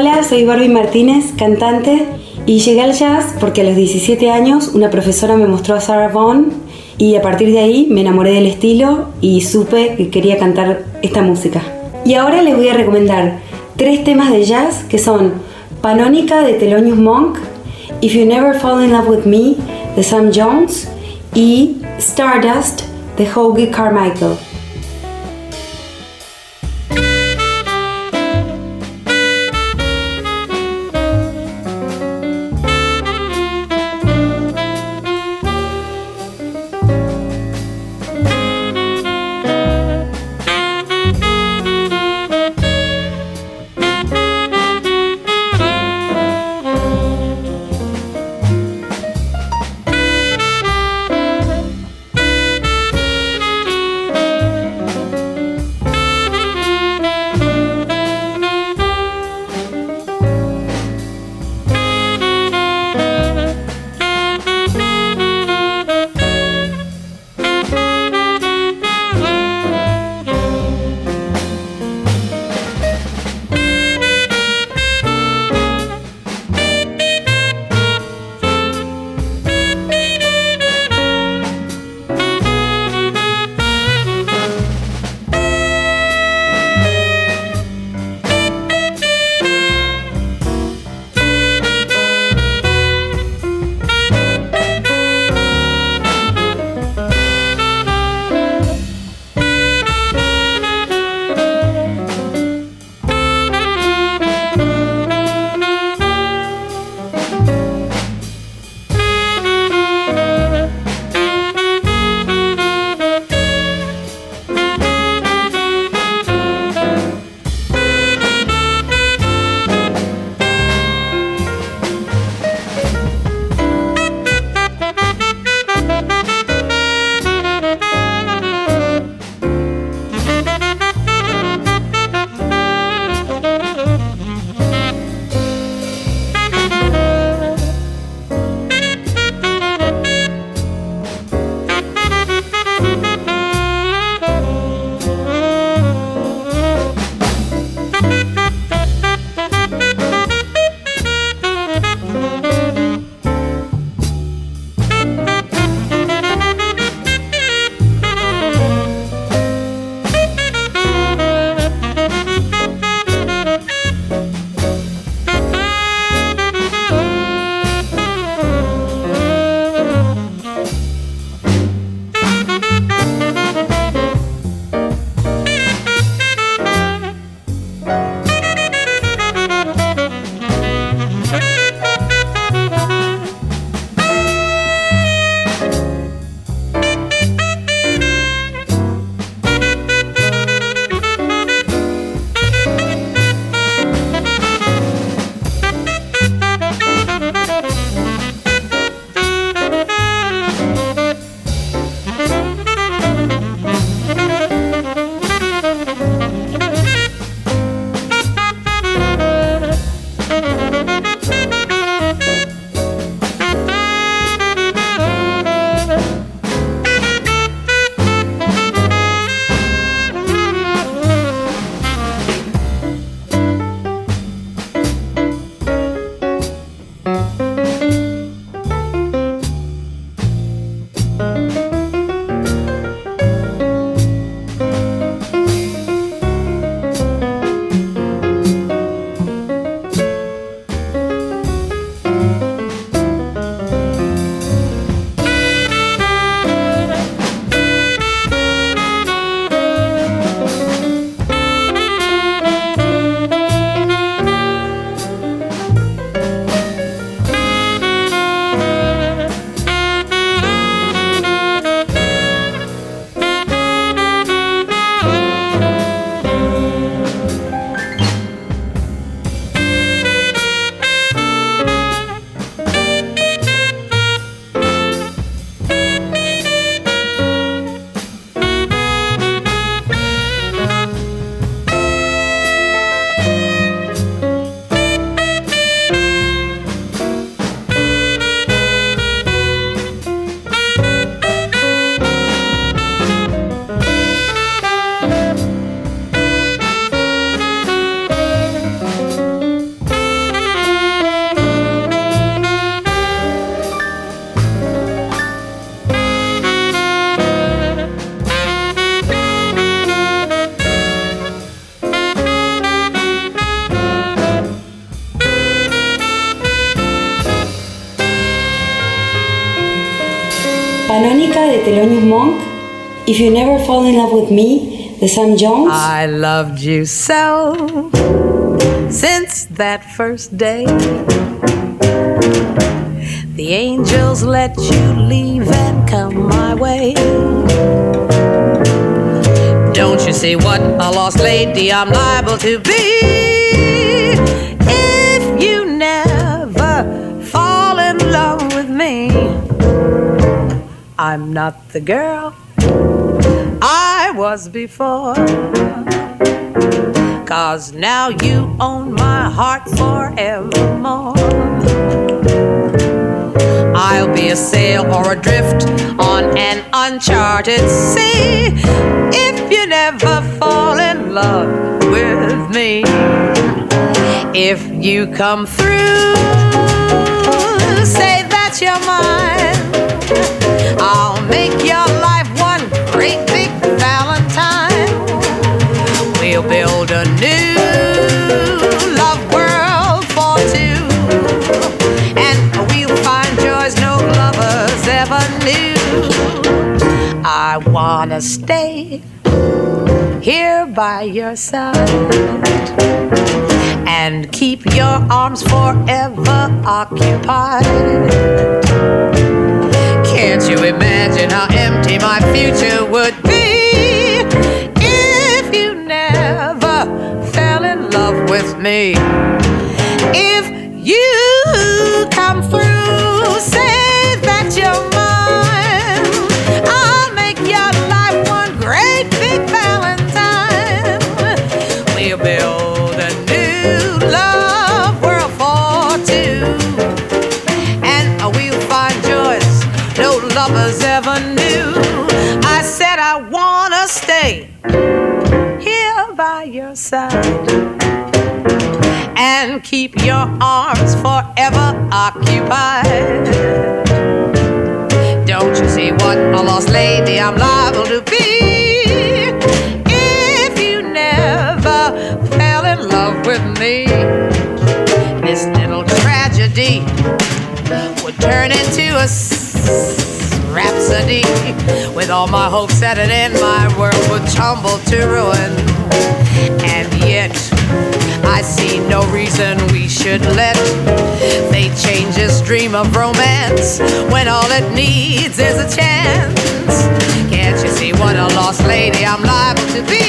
Hola, soy Barbie Martínez, cantante, y llegué al jazz porque a los 17 años una profesora me mostró a Sarah Vaughan y a partir de ahí me enamoré del estilo y supe que quería cantar esta música. Y ahora les voy a recomendar tres temas de jazz que son Panónica de Thelonious Monk, If You Never Fall in Love with Me de Sam Jones y Stardust de Hoagie Carmichael. De Thelonious Monk, If You Never Fall in Love with Me de Sam Jones. I loved you so since that first day. The angels let you leave and come my way. Don't you see what a lost lady I'm liable to be if you never fall in love with me? I'm not the girl I was before. Cause now you own my heart forevermore. I'll be a sail or adrift on an uncharted sea if you never fall in love with me. If you come through, say that you're mine. I'll make your life one great big Valentine. We'll build a new love world for two. And we'll find joys no lovers ever knew. I wanna stay here by your side and keep your arms forever occupied. Can't you imagine how empty my future would be if you never fell in love with me? I wanna stay here by your side and keep your arms forever occupied. Don't you see what a lost lady I'm liable to be if you never fell in love with me? This little tragedy would turn into a rhapsody. With all my hopes set it in, my world would tumble to ruin. And yet, I see no reason we should let fate change this dream of romance when all it needs is a chance. Can't you see what a lost lady I'm liable to be?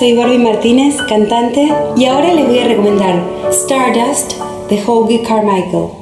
Soy Barbie Martínez, cantante, y ahora les voy a recomendar Stardust de Hoagie Carmichael.